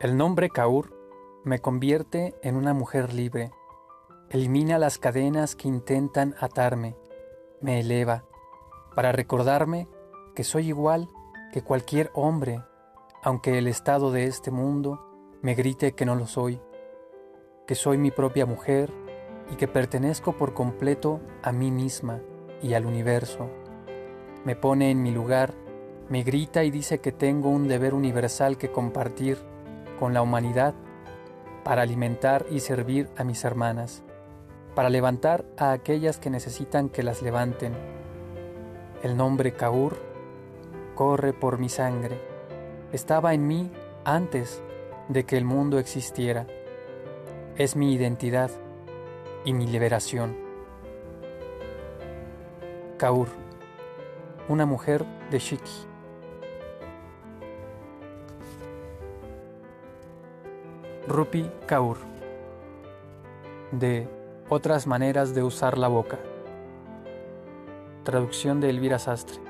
El nombre Kaur me convierte en una mujer libre, elimina las cadenas que intentan atarme, me eleva, para recordarme que soy igual que cualquier hombre, aunque el estado de este mundo me grite que no lo soy, que soy mi propia mujer y que pertenezco por completo a mí misma y al universo. Me pone en mi lugar, me grita y dice que tengo un deber universal que compartir con la humanidad para alimentar y servir a mis hermanas, para levantar a aquellas que necesitan que las levanten. El nombre Kaur corre por mi sangre. Estaba en mí antes de que el mundo existiera. Es mi identidad y mi liberación. Kaur, una mujer de Shiki. Rupi Kaur, de Otras maneras de usar la boca. Traducción de Elvira Sastre.